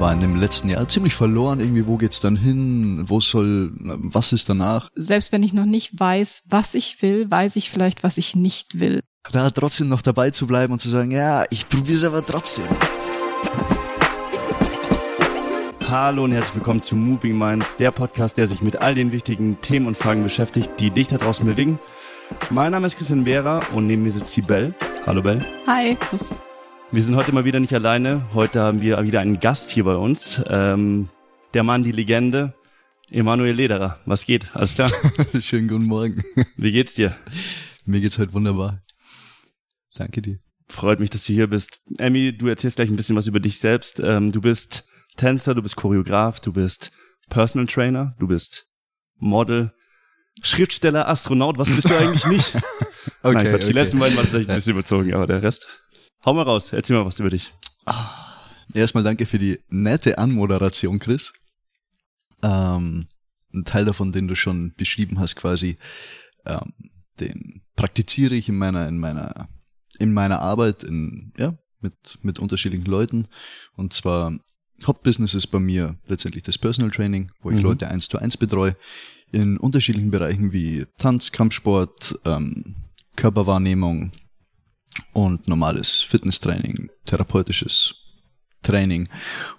war in dem letzten Jahr ziemlich verloren. Irgendwie, wo geht's dann hin? Wo soll, was ist danach? Selbst wenn ich noch nicht weiß, was ich will, weiß ich vielleicht, was ich nicht will. Da trotzdem noch dabei zu bleiben und zu sagen, ja, ich probiere es aber trotzdem. Hallo und herzlich willkommen zu Moving Minds, der Podcast, der sich mit all den wichtigen Themen und Fragen beschäftigt, die dich da draußen bewegen. Mein Name ist Christian Behrer und neben mir sitzt die Bell. Hallo Bell. Hi, Chris. Wir sind heute mal wieder nicht alleine. Heute haben wir wieder einen Gast hier bei uns. Ähm, der Mann, die Legende, Emanuel Lederer. Was geht? Alles klar? Schönen guten Morgen. Wie geht's dir? Mir geht's heute wunderbar. Danke dir. Freut mich, dass du hier bist. Emmy, du erzählst gleich ein bisschen was über dich selbst. Ähm, du bist Tänzer, du bist Choreograf, du bist Personal Trainer, du bist Model, Schriftsteller, Astronaut. Was bist du eigentlich nicht? Okay, Nein. Die okay. letzten beiden waren vielleicht ein bisschen überzogen, aber der Rest. Hau mal raus, erzähl mal was über dich. Erstmal danke für die nette Anmoderation, Chris. Ähm, ein Teil davon, den du schon beschrieben hast, quasi, ähm, den praktiziere ich in meiner, in meiner, in meiner Arbeit, in, ja, mit, mit unterschiedlichen Leuten. Und zwar Hauptbusiness ist bei mir letztendlich das Personal Training, wo ich Mhm. Leute eins zu eins betreue, in unterschiedlichen Bereichen wie Tanz, Kampfsport, ähm, Körperwahrnehmung und normales Fitnesstraining, therapeutisches Training.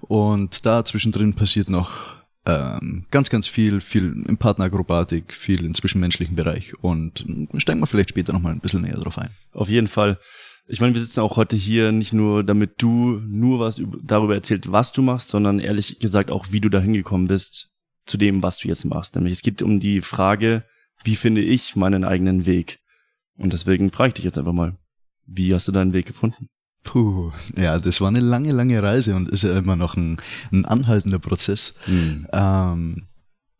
Und da zwischendrin passiert noch ähm, ganz, ganz viel, viel in Partnerakrobatik, viel im zwischenmenschlichen Bereich. Und äh, steigen wir vielleicht später nochmal ein bisschen näher drauf ein. Auf jeden Fall. Ich meine, wir sitzen auch heute hier nicht nur, damit du nur was üb- darüber erzählt, was du machst, sondern ehrlich gesagt auch, wie du da hingekommen bist zu dem, was du jetzt machst. Nämlich es geht um die Frage, wie finde ich meinen eigenen Weg? Und deswegen frage ich dich jetzt einfach mal, wie hast du deinen Weg gefunden? Puh, ja, das war eine lange, lange Reise und ist ja immer noch ein, ein anhaltender Prozess. Ähm,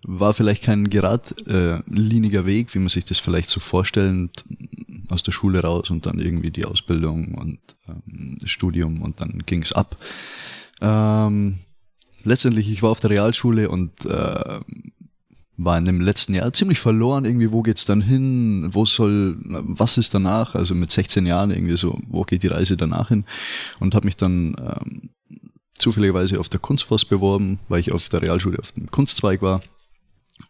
war vielleicht kein geradliniger Weg, wie man sich das vielleicht so vorstellt, aus der Schule raus und dann irgendwie die Ausbildung und ähm, das Studium und dann ging's ab. Ähm, letztendlich, ich war auf der Realschule und äh, war in dem letzten Jahr ziemlich verloren, irgendwie, wo geht's dann hin, wo soll, was ist danach, also mit 16 Jahren irgendwie so, wo geht die Reise danach hin? Und habe mich dann ähm, zufälligerweise auf der Kunstfoss beworben, weil ich auf der Realschule auf dem Kunstzweig war.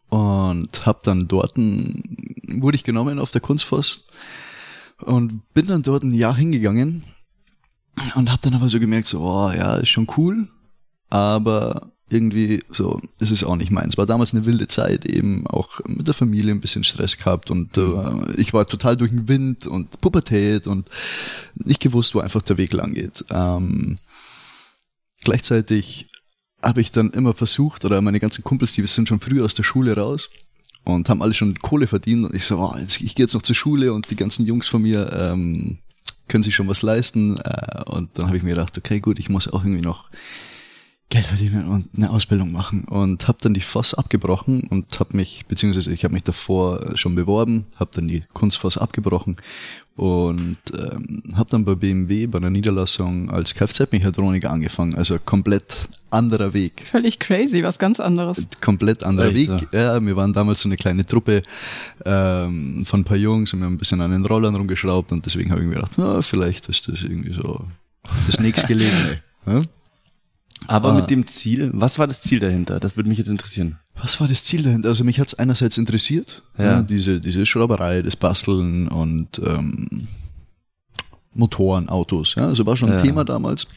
Und habe dann dort, wurde ich genommen auf der Kunstfoss und bin dann dort ein Jahr hingegangen und habe dann aber so gemerkt, so, oh, ja, ist schon cool, aber irgendwie so, es ist auch nicht meins. War damals eine wilde Zeit, eben auch mit der Familie ein bisschen Stress gehabt und äh, ich war total durch den Wind und Pubertät und nicht gewusst, wo einfach der Weg lang geht. Ähm, gleichzeitig habe ich dann immer versucht, oder meine ganzen Kumpels, die sind schon früh aus der Schule raus und haben alle schon Kohle verdient und ich so, oh, jetzt, ich gehe jetzt noch zur Schule und die ganzen Jungs von mir ähm, können sich schon was leisten äh, und dann habe ich mir gedacht, okay, gut, ich muss auch irgendwie noch Geld verdienen und eine Ausbildung machen und habe dann die FOS abgebrochen und habe mich, beziehungsweise ich habe mich davor schon beworben, habe dann die Kunstfoss abgebrochen und ähm, habe dann bei BMW bei einer Niederlassung als Kfz-Mechatroniker angefangen, also komplett anderer Weg. Völlig crazy, was ganz anderes. Komplett anderer Echt, Weg. Ja, wir waren damals so eine kleine Truppe ähm, von ein paar Jungs und wir haben ein bisschen an den Rollern rumgeschraubt und deswegen habe ich mir gedacht, na, vielleicht ist das irgendwie so das nächstgelegene. ja? Aber Ah. mit dem Ziel, was war das Ziel dahinter? Das würde mich jetzt interessieren. Was war das Ziel dahinter? Also mich hat's einerseits interessiert, Ja. ja. diese, diese Schrauberei, das Basteln und ähm, Motoren, Autos. Ja, also war schon ein Ja. Thema damals.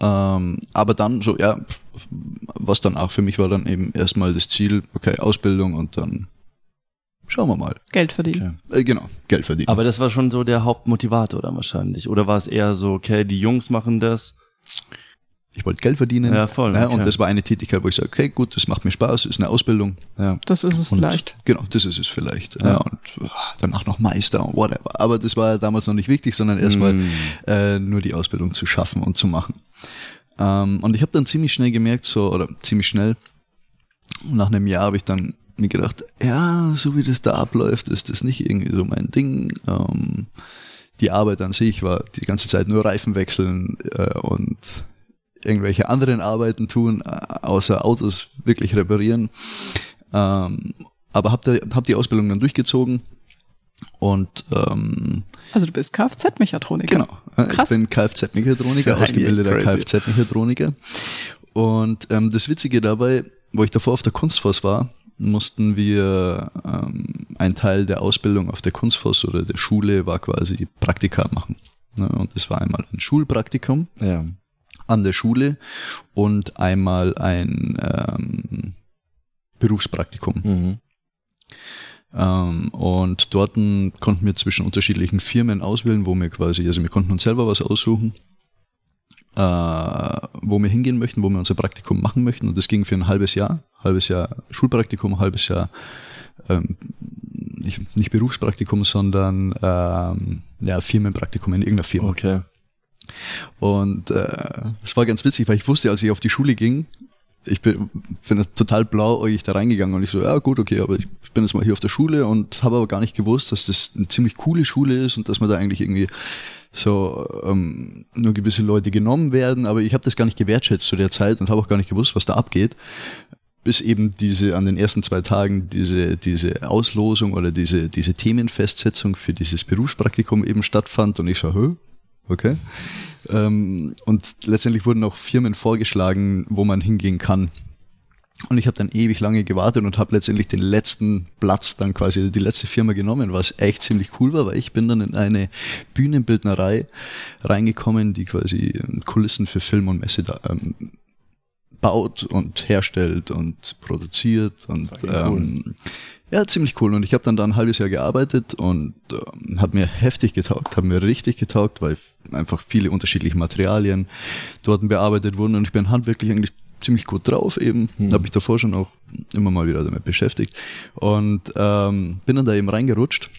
Ähm, aber dann so, ja, was dann auch für mich war dann eben erstmal das Ziel, okay, Ausbildung und dann schauen wir mal. Geld verdienen. Okay. Äh, genau, Geld verdienen. Aber das war schon so der Hauptmotivator dann wahrscheinlich. Oder war es eher so, okay, die Jungs machen das? Ich wollte Geld verdienen. Ja, voll, Ja, okay. und das war eine Tätigkeit, wo ich sage, okay, gut, das macht mir Spaß, ist eine Ausbildung. Ja. Das ist es Und vielleicht. Genau, das ist es vielleicht. Ja. Ja. und ah, danach noch Meister und whatever. Aber das war ja damals noch nicht wichtig, sondern erstmal Mm. äh, nur die Ausbildung zu schaffen und zu machen. Ähm, und ich habe dann ziemlich schnell gemerkt, so, oder ziemlich schnell, nach einem Jahr habe ich dann mir gedacht, ja, so wie das da abläuft, ist das nicht irgendwie so mein Ding. Ähm, die Arbeit an sich war die ganze Zeit nur Reifen wechseln äh, und irgendwelche anderen Arbeiten tun, äh, außer Autos wirklich reparieren. Ähm, aber hab, da, hab die Ausbildung dann durchgezogen und ähm, Also du bist Kfz-Mechatroniker. genau, äh, ich Krass. bin Kfz-Mechatroniker, ausgebildeter. Kfz-Mechatroniker Und ähm, das Witzige dabei, wo ich davor auf der Kunstforce war, mussten wir ähm, ein Teil der Ausbildung auf der Kunstforce oder der Schule war quasi Praktika machen. Ne? Und das war einmal ein Schulpraktikum Ja. An der Schule und einmal ein ähm, Berufspraktikum. Mhm. Ähm, und dort konnten wir zwischen unterschiedlichen Firmen auswählen, wo wir quasi, also wir konnten uns selber was aussuchen, äh, wo wir hingehen möchten, wo wir unser Praktikum machen möchten. Und das ging für ein halbes Jahr, halbes Jahr Schulpraktikum, halbes Jahr ähm, nicht, nicht Berufspraktikum, sondern ähm, ja, Firmenpraktikum in irgendeiner Firma. Okay. Und äh, es war ganz witzig, weil ich wusste, als ich auf die Schule ging, ich bin, bin total blauäugig da reingegangen und ich so, ja gut, okay, aber ich bin jetzt mal hier auf der Schule und habe aber gar nicht gewusst, dass das eine ziemlich coole Schule ist und dass man da eigentlich irgendwie so ähm, nur gewisse Leute genommen werden, aber ich habe das gar nicht gewertschätzt zu der Zeit und habe auch gar nicht gewusst, was da abgeht, bis eben diese an den ersten zwei Tagen diese diese Auslosung oder diese diese Themenfestsetzung für dieses Berufspraktikum eben stattfand und ich so, Hö? Okay. Ähm, und letztendlich wurden auch Firmen vorgeschlagen, wo man hingehen kann. Und ich habe dann ewig lange gewartet und habe letztendlich den letzten Platz dann quasi die letzte Firma genommen, was echt ziemlich cool war, weil ich bin dann in eine Bühnenbildnerei reingekommen, die quasi Kulissen für Film und Messe da, ähm, baut und herstellt und produziert und ähm, ja, ziemlich cool. Und ich habe dann da ein halbes Jahr gearbeitet und ähm, hat mir heftig getaugt, hat mir richtig getaugt, weil einfach viele unterschiedliche Materialien dort bearbeitet wurden und ich bin handwerklich eigentlich ziemlich gut drauf eben. Hm. Habe ich davor schon auch immer mal wieder damit beschäftigt und ähm, bin dann da eben reingerutscht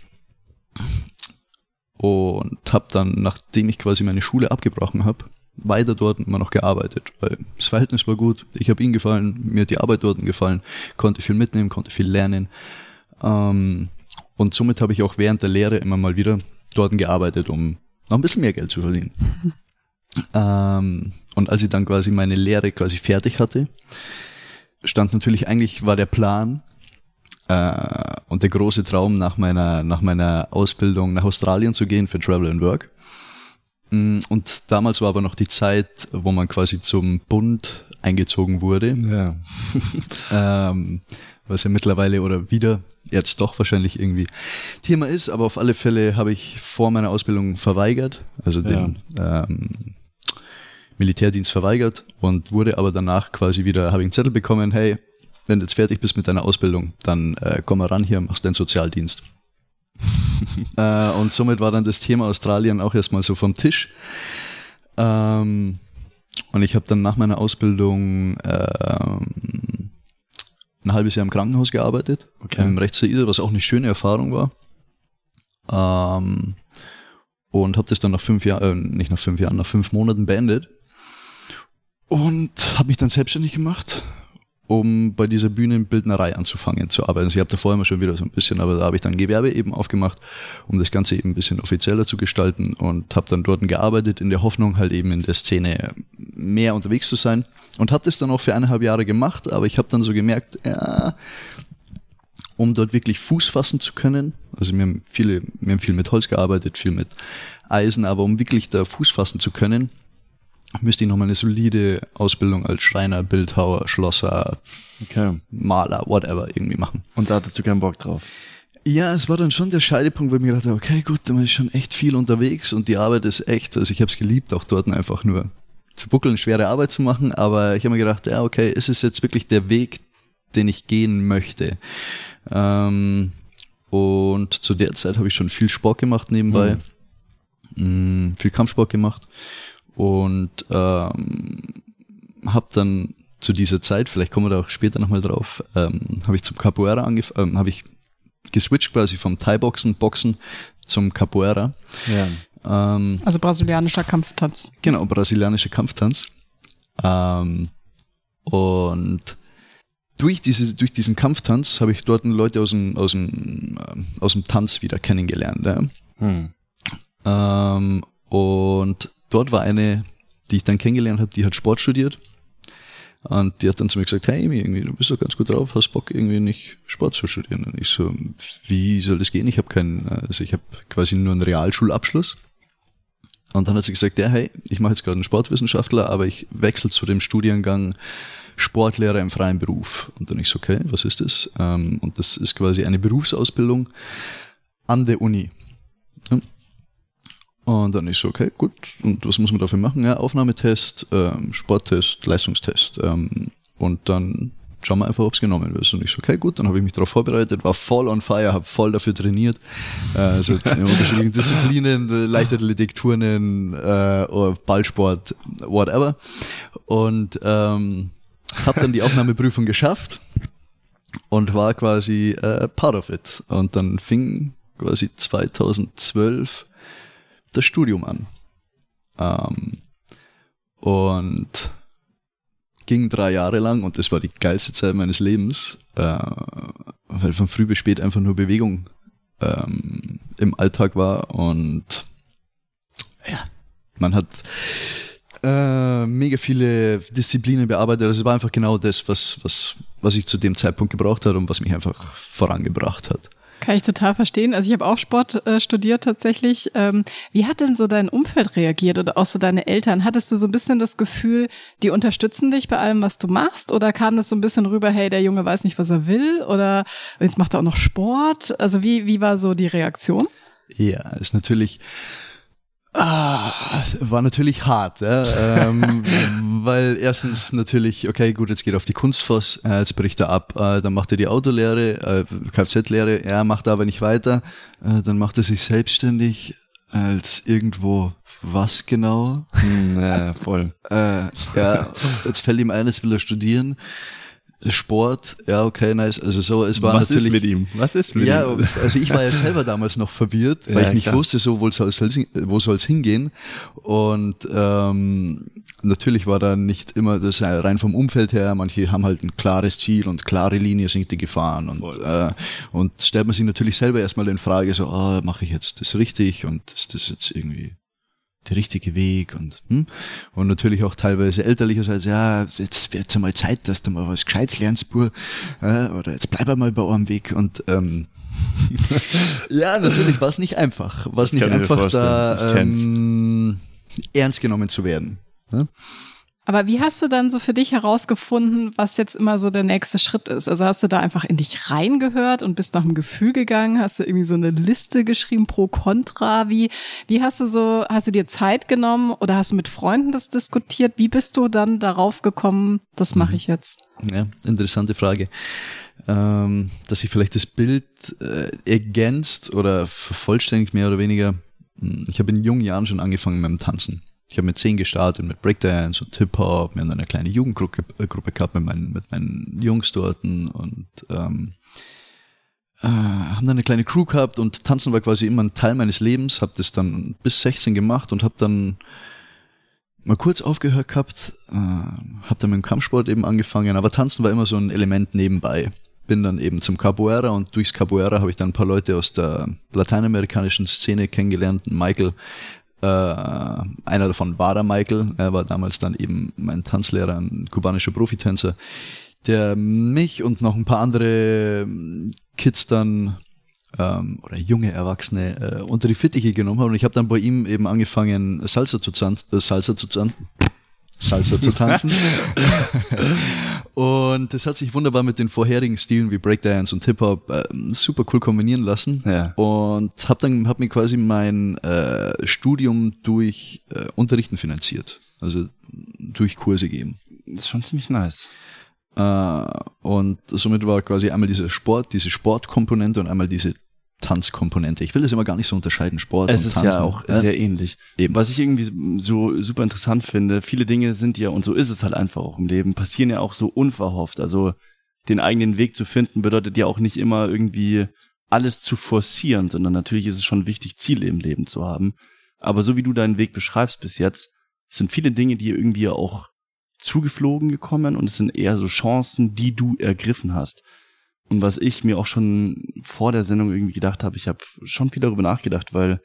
und habe dann, nachdem ich quasi meine Schule abgebrochen habe, weiter dort immer noch gearbeitet, weil das Verhältnis war gut. Ich habe ihm gefallen, mir hat die Arbeit dort gefallen, konnte viel mitnehmen, konnte viel lernen. Ähm, und somit habe ich auch während der Lehre immer mal wieder dort gearbeitet, um noch ein bisschen mehr Geld zu verdienen. ähm, und als ich dann quasi meine Lehre quasi fertig hatte, stand natürlich eigentlich war der Plan äh, und der große Traum nach meiner nach meiner Ausbildung nach Australien zu gehen für Travel and Work. Mm, Und damals war aber noch die Zeit, wo man quasi zum Bund eingezogen wurde, Ja. ähm, was ja mittlerweile oder wieder jetzt doch wahrscheinlich irgendwie Thema ist, aber auf alle Fälle habe ich vor meiner Ausbildung verweigert, also den ähm, Militärdienst verweigert und wurde aber danach quasi wieder, habe ich einen Zettel bekommen, hey, wenn du jetzt fertig bist mit deiner Ausbildung, dann äh, komm mal ran hier, machst deinen Sozialdienst. äh, und somit war dann das Thema Australien auch erstmal so vom Tisch. Ähm, und ich habe dann nach meiner Ausbildung ähm, ein halbes Jahr im Krankenhaus gearbeitet, Okay. im Rechtsseide, was auch eine schöne Erfahrung war. Ähm, und habe das dann nach fünf Jahren, äh, nicht nach fünf Jahren, nach fünf Monaten beendet. Und habe mich dann selbstständig gemacht, um bei dieser Bühnenbildnerei anzufangen zu arbeiten. Also ich habe da vorher immer schon wieder so ein bisschen, aber da habe ich dann Gewerbe eben aufgemacht, um das Ganze eben ein bisschen offizieller zu gestalten und habe dann dort gearbeitet in der Hoffnung halt eben in der Szene mehr unterwegs zu sein und habe das dann auch für eineinhalb Jahre gemacht, aber ich habe dann so gemerkt, ja, um dort wirklich Fuß fassen zu können, also wir haben viele, wir haben viel mit Holz gearbeitet, viel mit Eisen, aber um wirklich da Fuß fassen zu können, müsste ich nochmal eine solide Ausbildung als Schreiner, Bildhauer, Schlosser, Okay. Maler, whatever irgendwie machen. Und da hattest du keinen Bock drauf. Ja, es war dann schon der Scheidepunkt, weil ich mir gedacht habe, okay, gut, dann ist schon echt viel unterwegs und die Arbeit ist echt, also ich habe es geliebt, auch dort einfach nur zu buckeln, schwere Arbeit zu machen, aber ich habe mir gedacht, ja, okay, ist es jetzt wirklich der Weg, den ich gehen möchte? Ähm, und zu der Zeit habe ich schon viel Sport gemacht nebenbei, mm, viel Kampfsport gemacht und ähm, habe dann zu dieser Zeit, vielleicht kommen wir da auch später nochmal drauf, ähm, habe ich zum Capoeira angefangen, ähm, habe ich geswitcht quasi vom Thai-Boxen, Boxen zum Capoeira. Ja. Ähm, Also brasilianischer Kampftanz. genau, brasilianischer Kampftanz. Ähm, und durch, diese, durch diesen Kampftanz habe ich dort Leute aus dem, aus dem, ähm, aus dem Tanz wieder kennengelernt. Ja. Hm. Ähm, und dort war eine, die ich dann kennengelernt habe, die hat Sport studiert. Und die hat dann zu mir gesagt, hey Amy, irgendwie, du bist doch ganz gut drauf, hast Bock irgendwie nicht Sport zu studieren. Und ich so, wie soll das gehen? Ich habe keinen, also ich habe quasi nur einen Realschulabschluss. Und dann hat sie gesagt, ja, hey, ich mache jetzt gerade einen Sportwissenschaftler, aber ich wechsle zu dem Studiengang Sportlehrer im freien Beruf. Und dann ich so, okay, was ist das? Ähm, und das ist quasi eine Berufsausbildung an der Uni. Und dann ist so, okay, gut, und was muss man dafür machen? Ja, Aufnahmetest, ähm, Sporttest, Leistungstest. Ähm, und dann schauen wir einfach, ob es genommen wird. Und ich so, okay, gut, dann habe ich mich darauf vorbereitet, war voll on fire, habe voll dafür trainiert. Äh, also in unterschiedlichen Disziplinen, Leichtathletik, Turnen, äh, Ballsport, whatever. Und ähm, habe dann die Aufnahmeprüfung geschafft und war quasi äh, part of it. Und dann fing quasi 2012 das Studium an. Ähm, und ging drei Jahre lang und das war die geilste Zeit meines Lebens, äh, weil von früh bis spät einfach nur Bewegung ähm, im Alltag war und ja, man hat äh, mega viele Disziplinen bearbeitet. Also es war einfach genau das, was, was, was ich zu dem Zeitpunkt gebraucht habe und was mich einfach vorangebracht hat. Kann ich total verstehen. Also ich habe auch Sport äh, studiert tatsächlich. Ähm, wie hat denn so dein Umfeld reagiert oder auch so deine Eltern? Hattest du so ein bisschen das Gefühl, die unterstützen dich bei allem, was du machst? Oder kam das so ein bisschen rüber, hey, der Junge weiß nicht, was er will? Oder jetzt macht er auch noch Sport? Also wie, wie war so die Reaktion? Ja, ist natürlich Ah, war natürlich hart, ja? ähm, weil erstens natürlich, okay, gut, jetzt geht er auf die Kunstfoss, äh, jetzt bricht er ab, äh, dann macht er die Autolehre, äh, Kfz-Lehre, er macht aber nicht weiter, äh, dann macht er sich selbstständig als irgendwo was genau? Hm, ja, voll. Äh, ja, jetzt fällt ihm ein, jetzt will er studieren. Sport, ja, okay, nice. Also so, es war Was natürlich. ist mit ihm? Was ist mit Ja, ihm? also ich war ja selber damals noch verwirrt, weil Ja, ich nicht klar. wusste, so wo soll es wo soll's hingehen. Und ähm, natürlich war da nicht immer das äh, rein vom Umfeld her. Manche haben halt ein klares Ziel und klare Linie sind die gefahren und Voll. äh, und stellt man sich natürlich selber erstmal in Frage, so, ah, mache ich jetzt das richtig und ist das jetzt irgendwie der richtige Weg und hm? und natürlich auch teilweise elterlicherseits, ja, jetzt wird's einmal Zeit, dass du mal was Gescheites lernst, Bur, äh, oder jetzt bleib einmal bei eurem Weg und ähm, ja, natürlich war es nicht einfach, war es nicht einfach da ähm, ernst genommen zu werden. Ne? Aber wie hast du dann so für dich herausgefunden, was jetzt immer so der nächste Schritt ist? Also hast du da einfach in dich reingehört und bist nach dem Gefühl gegangen? Hast du irgendwie so eine Liste geschrieben pro Contra? Wie, wie hast du so, hast du dir Zeit genommen oder hast du mit Freunden das diskutiert? Wie bist du dann darauf gekommen, das mache ich jetzt? Ja, interessante Frage. Ähm, dass sich vielleicht das Bild äh, ergänzt oder vervollständigt mehr oder weniger. Hm, Ich habe in jungen Jahren schon angefangen mit dem Tanzen. Ich habe mit zehn gestartet mit Breakdance und Hip-Hop. Wir haben eine kleine Jugendgruppe äh, Gruppe gehabt mit meinen, mit meinen Jungs dort und ähm, äh, haben dann eine kleine Crew gehabt und Tanzen war quasi immer ein Teil meines Lebens. Habe das dann bis 16 gemacht und habe dann mal kurz aufgehört gehabt, äh, habe dann mit dem Kampfsport eben angefangen, aber Tanzen war immer so ein Element nebenbei. Bin dann eben zum Capoeira und durchs Capoeira habe ich dann ein paar Leute aus der lateinamerikanischen Szene kennengelernt. Michael, äh, einer davon war der Michael, er war damals dann eben mein Tanzlehrer, ein kubanischer Profitänzer, der mich und noch ein paar andere Kids dann ähm, oder junge Erwachsene äh, unter die Fittiche genommen haben. Und ich habe dann bei ihm eben angefangen, Salsa zu, tan äh, Salsa zu, tan Salsa zu tanzen. und das hat sich wunderbar mit den vorherigen Stilen wie Breakdance und Hip-Hop äh, super cool kombinieren lassen. Ja. Und habe dann hab mir quasi mein äh, Studium durch äh, Unterrichten finanziert. Also durch Kurse geben. Das ist schon ziemlich nice. Äh, und somit war quasi einmal dieser Sport, diese Sportkomponente und einmal diese Tanzkomponente. Ich will das immer gar nicht so unterscheiden, Sport Es und ist Tanz. ja auch Äh, sehr ähnlich. eben. Was ich irgendwie so super interessant finde, viele Dinge sind ja, und so ist es halt einfach auch im Leben, passieren ja auch so unverhofft. Also den eigenen Weg zu finden bedeutet ja auch nicht immer irgendwie alles zu forcieren, sondern natürlich ist es schon wichtig, Ziele im Leben zu haben. Aber so wie du deinen Weg beschreibst bis jetzt, sind viele Dinge, die irgendwie auch zugeflogen gekommen und es sind eher so Chancen, die du ergriffen hast. Und was ich mir auch schon vor der Sendung irgendwie gedacht habe, ich habe schon viel darüber nachgedacht, weil,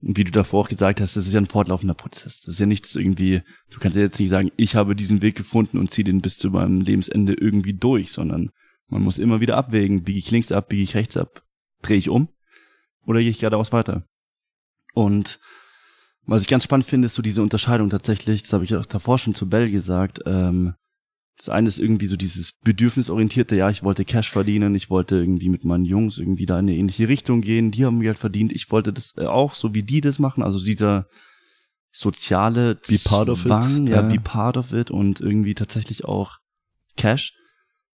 wie du davor auch gesagt hast, das ist ja ein fortlaufender Prozess. Das ist ja nichts irgendwie, du kannst ja jetzt nicht sagen, ich habe diesen Weg gefunden und ziehe den bis zu meinem Lebensende irgendwie durch, sondern man muss immer wieder abwägen, biege ich links ab, biege ich rechts ab, drehe ich um oder gehe ich geradeaus weiter. Und Was ich ganz spannend finde, ist so diese Unterscheidung tatsächlich, das habe ich auch davor schon zu Bell gesagt, ähm, das eine ist irgendwie so dieses bedürfnisorientierte, ja, ich wollte Cash verdienen, ich wollte irgendwie mit meinen Jungs irgendwie da in eine ähnliche Richtung gehen, die haben Geld verdient, ich wollte das äh, auch, so wie die das machen, also dieser soziale Be part of Zwang, it. ja, Ja. be part of it und irgendwie tatsächlich auch Cash.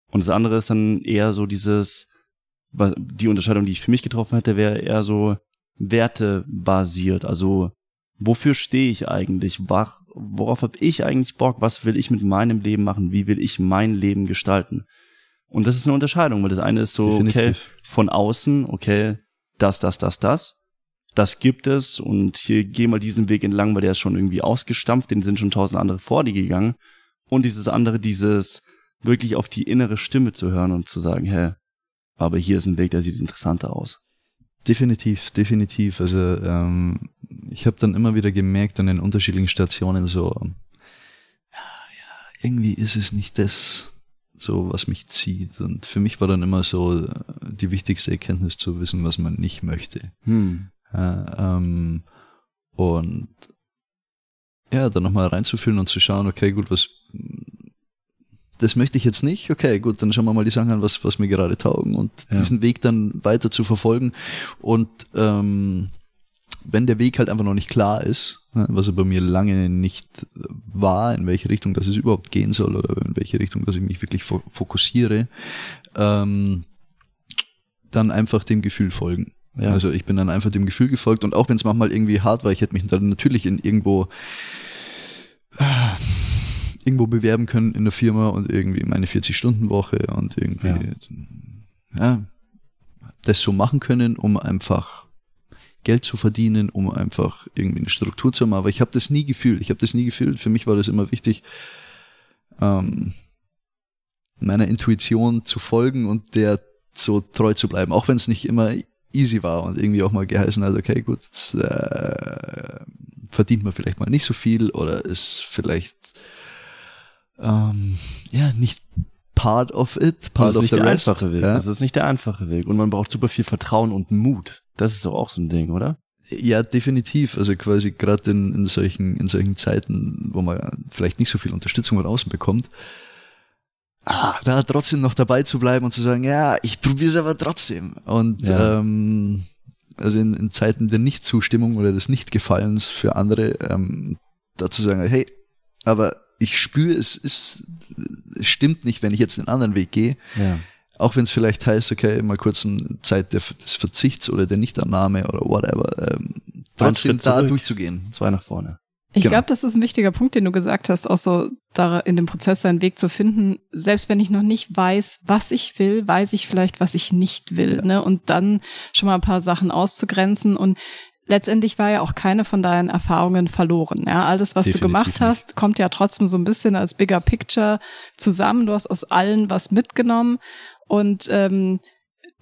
Und das andere ist dann eher so dieses, die Unterscheidung, die ich für mich getroffen hätte, wäre eher so wertebasiert. Also wofür stehe ich eigentlich? Wach- Worauf habe ich eigentlich Bock? Was will ich mit meinem Leben machen? Wie will ich mein Leben gestalten? Und das ist eine Unterscheidung, weil das eine ist so, okay, Definitiv. von außen, okay, das, das, das, das. Das gibt es und hier geh mal diesen Weg entlang, weil der ist schon irgendwie ausgestampft, den sind schon tausend andere vor dir gegangen. Und dieses andere, dieses wirklich auf die innere Stimme zu hören und zu sagen, hä, aber hier ist ein Weg, der sieht interessanter aus. Definitiv, definitiv. Also ähm, ich habe dann immer wieder gemerkt an den unterschiedlichen Stationen so, ähm, ja, ja, irgendwie ist es nicht das, so was mich zieht. Und für mich war dann immer so äh, die wichtigste Erkenntnis zu wissen, was man nicht möchte. Hm. Ja, ähm, und ja, dann nochmal reinzufühlen und zu schauen, okay, gut, was das möchte ich jetzt nicht, okay, gut, dann schauen wir mal die Sachen an, was, was mir gerade taugen und Ja. diesen Weg dann weiter zu verfolgen. Und ähm, wenn der Weg halt einfach noch nicht klar ist, ne, was er bei mir lange nicht war, in welche Richtung das es überhaupt gehen soll oder in welche Richtung, dass ich mich wirklich fo fokussiere, ähm, dann einfach dem Gefühl folgen. Ja. Also ich bin dann einfach dem Gefühl gefolgt und auch wenn es manchmal irgendwie hart war, ich hätte mich dann natürlich in irgendwo irgendwo bewerben können in der Firma und irgendwie meine 40-Stunden-Woche und irgendwie ja. das so machen können, um einfach Geld zu verdienen, um einfach irgendwie eine Struktur zu haben. Aber ich habe das nie gefühlt. Ich habe das nie gefühlt. Für mich war das immer wichtig, ähm, meiner Intuition zu folgen und der so treu zu bleiben, auch wenn es nicht immer easy war und irgendwie auch mal geheißen hat, okay, gut, jetzt, äh, verdient man vielleicht mal nicht so viel oder ist vielleicht ähm, ja nicht part of it, part das ist of nicht the der rest. einfache Weg. Ja? Das ist nicht der einfache Weg. Und man braucht super viel Vertrauen und Mut. Das ist doch auch so ein Ding, oder? Ja, definitiv. Also quasi gerade in, in solchen in solchen Zeiten, wo man vielleicht nicht so viel Unterstützung von außen bekommt, ah, da trotzdem noch dabei zu bleiben und zu sagen, ja, ich probiere es aber trotzdem. Und Ja. ähm, also in, in Zeiten der Nichtzustimmung oder des Nichtgefallens für andere, ähm, dazu sagen, hey, aber ich spüre, es ist, es stimmt nicht, wenn ich jetzt einen anderen Weg gehe. Ja. Auch wenn es vielleicht heißt, okay, mal kurz eine Zeit des Verzichts oder der Nichtannahme oder whatever, ähm, trotzdem da zurück. durchzugehen. Zwei nach vorne. Ich Genau. glaube, das ist ein wichtiger Punkt, den du gesagt hast, auch so da in dem Prozess seinen Weg zu finden. Selbst wenn ich noch nicht weiß, was ich will, weiß ich vielleicht, was ich nicht will. Ne? Und dann schon mal ein paar Sachen auszugrenzen. Und letztendlich war ja auch keine von deinen Erfahrungen verloren. Ja? Alles, was Definitiv du gemacht nicht. hast, kommt ja trotzdem so ein bisschen als bigger picture zusammen. Du hast aus allen was mitgenommen. Und ähm,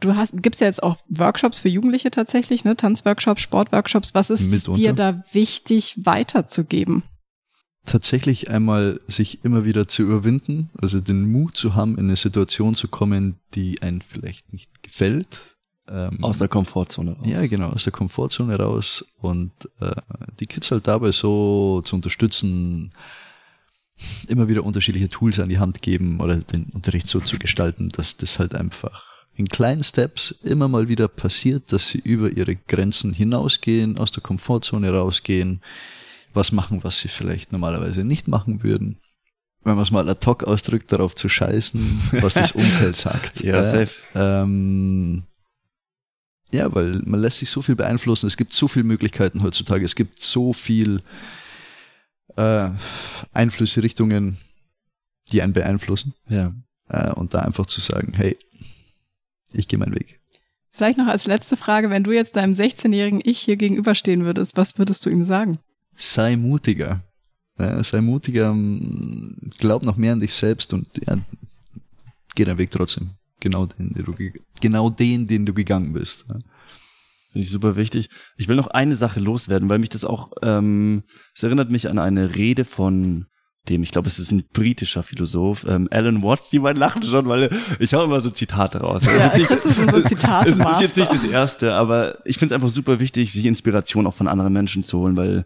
du hast, gibst ja jetzt auch Workshops für Jugendliche tatsächlich, ne? Tanzworkshops, Sportworkshops. Was ist Mitunter. dir da wichtig weiterzugeben? Tatsächlich einmal sich immer wieder zu überwinden, also den Mut zu haben, in eine Situation zu kommen, die einem vielleicht nicht gefällt. Ähm, Aus der Komfortzone raus. Ja, genau, aus der Komfortzone raus und äh, die Kids halt dabei so zu unterstützen, immer wieder unterschiedliche Tools an die Hand geben oder den Unterricht so zu gestalten, dass das halt einfach in kleinen Steps immer mal wieder passiert, dass sie über ihre Grenzen hinausgehen, aus der Komfortzone rausgehen, was machen, was sie vielleicht normalerweise nicht machen würden. Wenn man es mal ad hoc ausdrückt, darauf zu scheißen, was das Umfeld sagt. Ja, safe. ähm, ja, weil man lässt sich so viel beeinflussen. Es gibt so viele Möglichkeiten heutzutage. Es gibt so viel äh, Einflüsse, Richtungen, die einen beeinflussen. Ja. Äh, und da einfach zu sagen, hey, ich gehe meinen Weg. Vielleicht noch als letzte Frage, wenn du jetzt deinem 16-jährigen Ich hier gegenüberstehen würdest, was würdest du ihm sagen? Sei mutiger. Ja, sei mutiger, ähm, glaub noch mehr an dich selbst und ja, geh deinen Weg trotzdem. Genau den, den du, genau den, den du gegangen bist. Ja. Finde ich super wichtig. Ich will noch eine Sache loswerden, weil mich das auch, ähm, es erinnert mich an eine Rede von dem, ich glaube, es ist ein britischer Philosoph, ähm, Alan Watts, die beiden lachen schon, weil ich hau immer so Zitate raus. Ja, Also nicht- Chris ist unser es ist jetzt nicht das erste, aber ich finde es einfach super wichtig, sich Inspiration auch von anderen Menschen zu holen, weil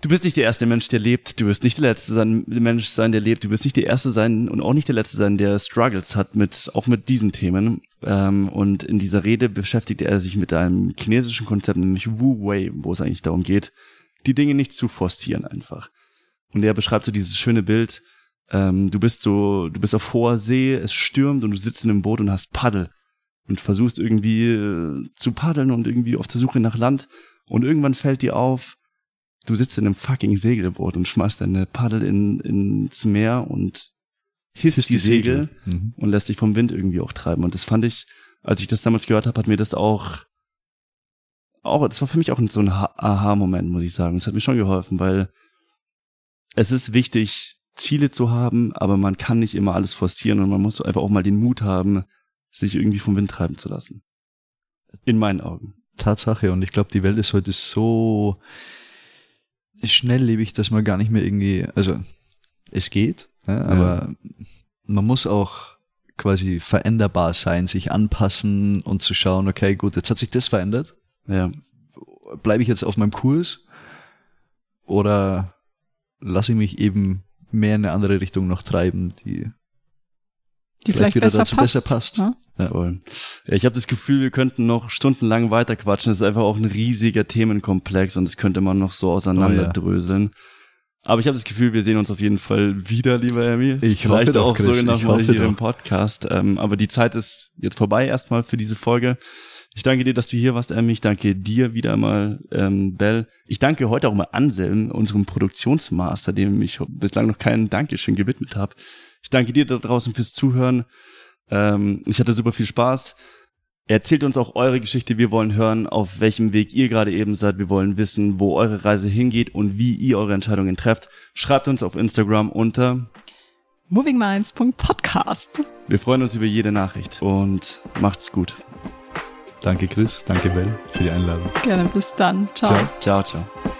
Du bist nicht der erste Mensch, der lebt. Du wirst nicht der letzte sein, Mensch sein, der lebt. Du wirst nicht der erste sein und auch nicht der letzte sein, der Struggles hat mit auch mit diesen Themen. Ähm, und in dieser Rede beschäftigt er sich mit einem chinesischen Konzept, nämlich Wu Wei, wo es eigentlich darum geht, die Dinge nicht zu forcieren einfach. Und er beschreibt so dieses schöne Bild. Ähm, du bist so, du bist auf hoher See, es stürmt und du sitzt in einem Boot und hast Paddel und versuchst irgendwie äh, zu paddeln und irgendwie auf der Suche nach Land. Und irgendwann fällt dir auf, du sitzt in einem fucking Segelboot und schmeißt deine Paddel in, ins Meer und hisst, hisst die, die, Segel, Segel. Mhm. und lässt dich vom Wind irgendwie auch treiben. Und das fand ich, als ich das damals gehört habe, hat mir das auch, auch, das war für mich auch so ein Aha-Moment, muss ich sagen. Das hat mir schon geholfen, weil es ist wichtig, Ziele zu haben, aber man kann nicht immer alles forcieren und man muss einfach auch mal den Mut haben, sich irgendwie vom Wind treiben zu lassen. In meinen Augen. Tatsache. Und ich glaube, die Welt ist heute so schnelllebig, dass man gar nicht mehr irgendwie, also es geht, ja, aber ja. man muss auch quasi veränderbar sein, sich anpassen und zu schauen, okay, gut, jetzt hat sich das verändert. Ja. Bleibe ich jetzt auf meinem Kurs oder lasse ich mich eben mehr in eine andere Richtung noch treiben, die die vielleicht, vielleicht wieder besser dazu passt, besser passt. Ne? Ja. Voll. Ich habe das Gefühl, wir könnten noch stundenlang weiter quatschen. Es ist einfach auch ein riesiger Themenkomplex und das könnte man noch so auseinanderdröseln. Oh, ja. Aber ich habe das Gefühl, wir sehen uns auf jeden Fall wieder, lieber Emmy. Ich Vielleicht hoffe auch doch, sogar noch mal hier doch. im Podcast. Ähm, aber die Zeit ist jetzt vorbei erstmal für diese Folge. Ich danke dir, dass du hier warst, Emmy. Ich danke dir wieder mal, ähm, Bell. Ich danke heute auch mal Anselm, unserem Produktionsmaster, dem ich bislang noch kein Dankeschön gewidmet habe. Ich danke dir da draußen fürs Zuhören. Ähm, ich hatte super viel Spaß. Erzählt uns auch eure Geschichte. Wir wollen hören, auf welchem Weg ihr gerade eben seid. Wir wollen wissen, wo eure Reise hingeht und wie ihr eure Entscheidungen trefft. Schreibt uns auf Instagram unter movingminds.podcast. Wir freuen uns über jede Nachricht und macht's gut. Danke Chris, danke Bell für die Einladung. Gerne, bis dann. Ciao. Ciao, ciao. ciao.